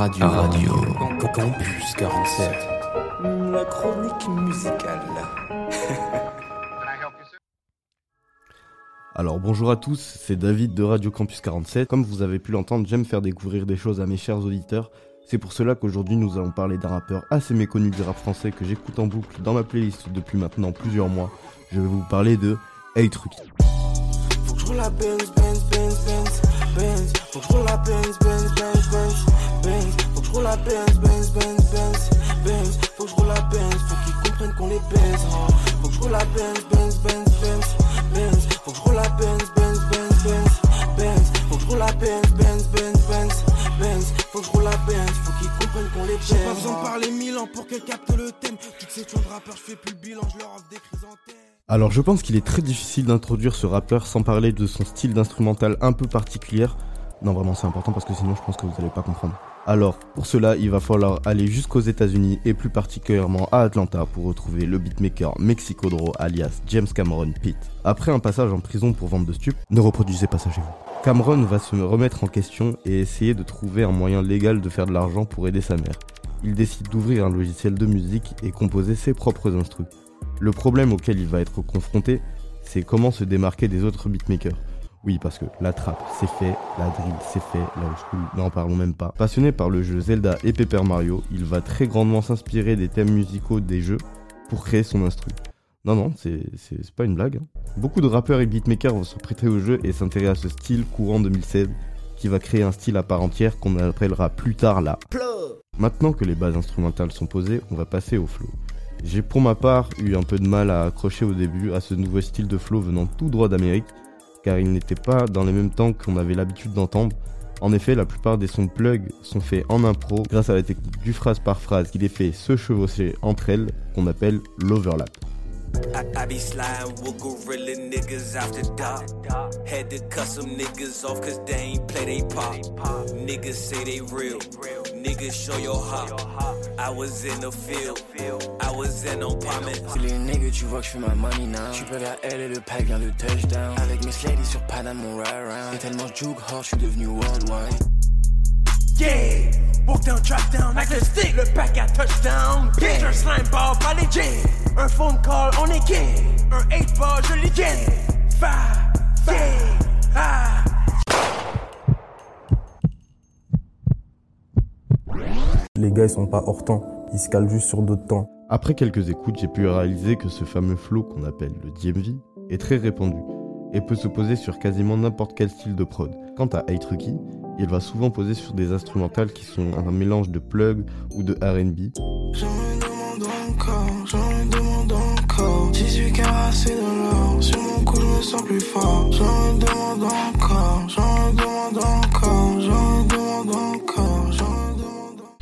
radio. radio. Campus 47. La chronique musicale. Alors bonjour à tous, c'est David de Radio Campus 47. Comme vous avez pu l'entendre, j'aime faire découvrir des choses à mes chers auditeurs. C'est pour cela qu'aujourd'hui nous allons parler d'un rappeur assez méconnu du rap français que j'écoute en boucle dans ma playlist depuis maintenant plusieurs mois. Je vais vous parler de Hey Truc. Faut que je roule la Benz, Benz, Benz, Benz, Benz. Faut que je roule la Benz, Benz, Benz, Benz, Benz. Faut que je roule la Benz, Benz, Benz, Benz, Benz. Faut que je roule la Benz, faut qu'ils comprennent qu'on les baise. hein. Faut que je roule la Benz, Benz, Benz, Benz, Benz. Faut que je roule la Benz, Benz, Benz, Benz, Benz. Faut que je roule la Benz, Benz, Benz, Benz, Benz. Faut que je roule la Benz, faut qu'ils comprennent qu'on les baise. J'ai pas besoin de parler mille ans pour qu'elles captent le thème. Toutes ces tunes de rappeurs, je fais plus le bilan, je leur offre des chrysanthèmes. Alors je pense qu'il est très difficile d'introduire ce rappeur sans parler de son style d'instrumental un peu particulier. Non vraiment c'est important parce que sinon je pense que vous n'allez pas comprendre. Alors pour cela il va falloir aller jusqu'aux États-Unis et plus particulièrement à Atlanta pour retrouver le beatmaker Mexicodro alias James Cameron Pitt. Après un passage en prison pour vente de stupes, ne reproduisez pas ça chez vous. Cameron va se remettre en question et essayer de trouver un moyen légal de faire de l'argent pour aider sa mère. Il décide d'ouvrir un logiciel de musique et composer ses propres instrus. Le problème auquel il va être confronté, c'est comment se démarquer des autres beatmakers. Oui, parce que la trap, c'est fait, la drill, c'est fait, la old school, n'en parlons même pas. Passionné par le jeu Zelda et Paper Mario, il va très grandement s'inspirer des thèmes musicaux des jeux pour créer son instru. Non, non, c'est pas une blague. hein. Beaucoup de rappeurs et beatmakers vont se prêter au jeu et s'intéresser à ce style courant 2016 qui va créer un style à part entière qu'on appellera plus tard la Maintenant que les bases instrumentales sont posées, on va passer au flow. J'ai pour ma part eu un peu de mal à accrocher au début à ce nouveau style de flow venant tout droit d'Amérique, car il n'était pas dans les mêmes temps qu'on avait l'habitude d'entendre. En effet, la plupart des sons plug sont faits en impro grâce à la technique du phrase par phrase qui les fait se chevaucher entre elles, qu'on appelle l'overlap. I, I be sliding with gorilla niggas after dark. Had to cut some niggas off cause they ain't play they pop. Niggas say they real. Niggas show your heart. I was in the field. I was in no promise. C'est les niggas, tu vois que je fais ma money now. Tu peux vers elle et le pack vient de touchdown. Avec mes sladies sur Panam, mon ride around. Et tellement je oh, juke hard, je suis devenu worldwide. Yeah, walk down, drop down, avec le stick, le pack à touchdown. Bitch, un slime ball, pas les jeans. Un phone call, on est gay. Un 8 ball, je l'ai gay. Fa, ah. Les gars, ils sont pas hors temps. Ils se calent juste sur d'autres temps. Après quelques écoutes, j'ai pu réaliser que ce fameux flow qu'on appelle le DMV est très répandu et peut se poser sur quasiment n'importe quel style de prod. Quant à Hey Trucky, il va souvent poser sur des instrumentales qui sont un mélange de plug ou de R&B, J'en demande encore, j'en demande encore. 18 carats, c'est de l'or. Sur mon cou, je me sens plus fort. J'en demande encore, j'en demande encore, j'en demande encore, j'en demande encore.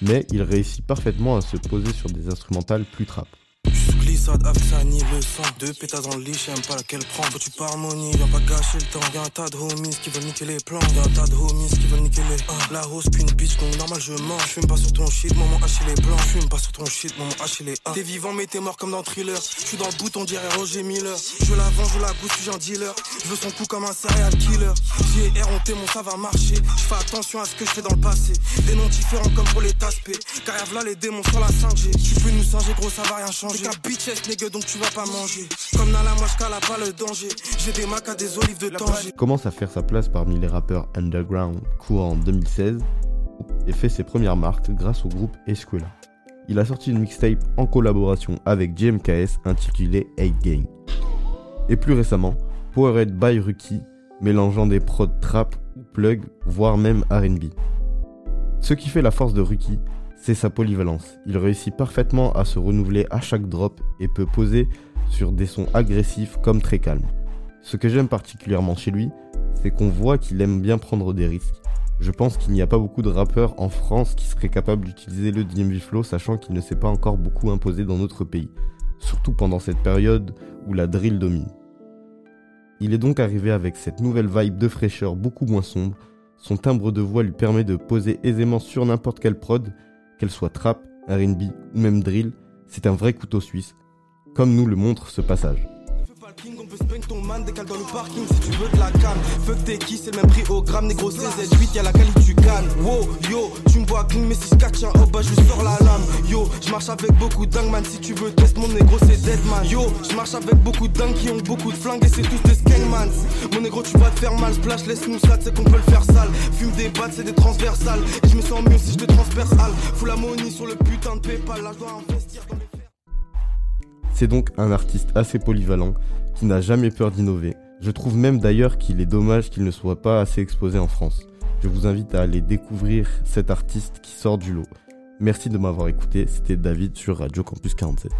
mais il réussit parfaitement à se poser sur des instrumentales plus trap. Deux pétasses dans le lit, j'aime pas laquelle prendre. Faut tu pas harmonie, viens pas gâcher le temps. Y'a un tas de homies qui veulent niquer les plans. Y'a un tas de homies qui veulent niquer les. Ah, la hausse qu'une bitch, donc normal je mens. J'fume pas sur ton shit, maman haché les blancs. J'fume pas sur ton shit, maman haché les A. T'es vivant, mais t'es mort comme dans Thriller. J'suis dans le bouton, dirait Roger Miller. Je la vends, je la goûte, j'suis un dealer. Je veux son coup comme un serial killer. J'ai honté, mon ça va marcher. J'fais attention à ce que je fais dans le passé. Des noms différents comme pour les taspés. Car v'là les démons sur la 5G. Tu peux nous singer, gros, ça va rien changer. Nigga, donc tu vas pas manger. Comme Nala, moi j'cale pas le danger. J'ai des macs à des olives de commence à faire sa place parmi les rappeurs underground courant en 2016 et fait ses premières marques grâce au groupe Escuela. Il a sorti une mixtape en collaboration avec JMKS intitulée 8 Gang. Et plus récemment, Powerhead by Ruki, mélangeant des prods trap ou plug, voire même RB. Ce qui fait la force de Ruki, c'est sa polyvalence. Il réussit parfaitement à se renouveler à chaque drop et peut poser sur des sons agressifs comme très calmes. Ce que j'aime particulièrement chez lui, c'est qu'on voit qu'il aime bien prendre des risques. Je pense qu'il n'y a pas beaucoup de rappeurs en France qui seraient capables d'utiliser le DMV Flow, sachant qu'il ne s'est pas encore beaucoup imposé dans notre pays, surtout pendant cette période où la drill domine. Il est donc arrivé avec cette nouvelle vibe de fraîcheur beaucoup moins sombre. Son timbre de voix lui permet de poser aisément sur n'importe quelle prod, qu'elle soit trap, RB ou même drill. C'est un vrai couteau suisse, comme nous le montre ce passage. Décale dans le parking si tu veux de la canne. Fuck t'es qui, c'est le même prix au gramme, négro CZ8, y'a la qualité tu cannes. Wow, yo, tu me vois clean, mais si je catch un hop, bah je sors la lame. Yo, je marche avec beaucoup dingue, man. Si tu veux test mon négro, c'est dead man. Yo, je marche avec beaucoup dingues qui ont beaucoup de flingues et c'est tous des skengmans. Mon négro, tu vas te faire mal, splash, laisse-nous ça, c'est qu'on peut le faire sale. Fume des battes, c'est des transversales. Et je me sens mieux si je te transperce, al. Fous la money sur le putain de PayPal, là je dois investir dans C'est donc un artiste assez polyvalent qui n'a jamais peur d'innover. Je trouve même d'ailleurs qu'il est dommage qu'il ne soit pas assez exposé en France. Je vous invite à aller découvrir cet artiste qui sort du lot. Merci de m'avoir écouté, c'était David sur Radio Campus 47.